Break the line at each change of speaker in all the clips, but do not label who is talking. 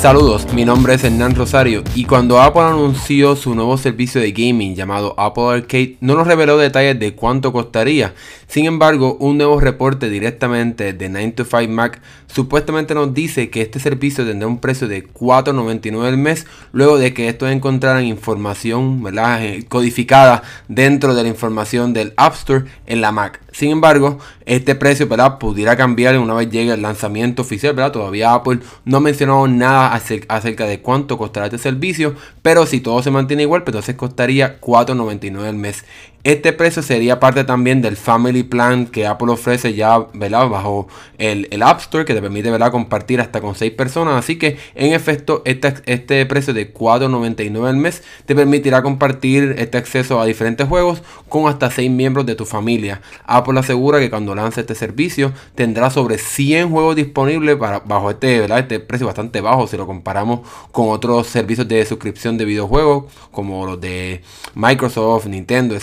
Saludos, mi nombre es Hernán Rosario y cuando Apple anunció su nuevo servicio de gaming llamado Apple Arcade no nos reveló detalles de cuánto costaría. Sin embargo, un nuevo reporte directamente de 9 to 5 Mac supuestamente nos dice que este servicio tendrá un precio de 4.99 al mes luego de que estos encontraran información eh, codificada dentro de la información del App Store en la Mac. Sin embargo, este precio pudiera cambiar una vez llegue el lanzamiento oficial. Todavía Apple no ha mencionado nada acerca de cuánto costará este servicio, pero si todo se mantiene igual, pues entonces costaría 4.99 al mes. Este precio sería parte también del Family Plan que Apple ofrece ya bajo el, App Store que te permite compartir hasta con 6 personas. Así que en efecto este, este precio de 4.99 al mes te permitirá compartir este acceso a diferentes juegos con hasta 6 miembros de tu familia. Apple asegura que cuando lance este servicio tendrá sobre 100 juegos disponibles para, bajo este, este precio bastante bajo si lo comparamos con otros servicios de suscripción de videojuegos como los de Microsoft, Nintendo,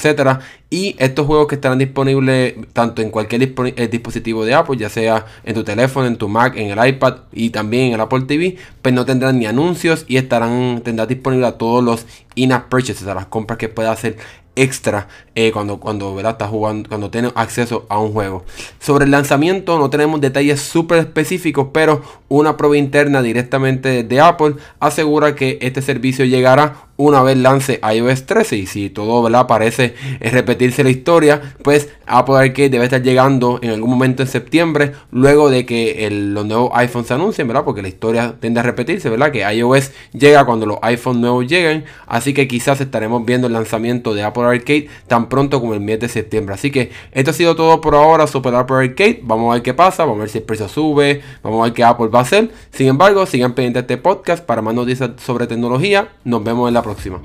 y estos juegos que estarán disponibles tanto en cualquier eh, dispositivo de Apple, ya sea en tu teléfono, en tu Mac, en el iPad y también en el Apple TV, pues no tendrán ni anuncios y estarán tendrán disponibles a todos los in-app purchases, a las compras que pueda hacer extra eh, cuando, cuando ¿verdad? jugando, cuando tiene acceso a un juego. Sobre el lanzamiento no tenemos detalles súper específicos, pero una prueba interna directamente de Apple asegura que este servicio llegará una vez lance iOS 13 y si todo ¿verdad? parece repetirse la historia pues Apple Arcade debe estar llegando en algún momento en septiembre luego de que los nuevos iPhones se anuncien ¿verdad? porque la historia tiende a repetirse ¿verdad? que iOS llega cuando los iPhones nuevos lleguen así que quizás estaremos viendo el lanzamiento de Apple Arcade tan pronto como el mes de septiembre así que esto ha sido todo por ahora sobre Apple Arcade vamos a ver qué pasa vamos a ver si el precio sube vamos a ver qué Apple va a hacer sin embargo sigan pendientes de este podcast para más noticias sobre tecnología nos vemos en la próxima.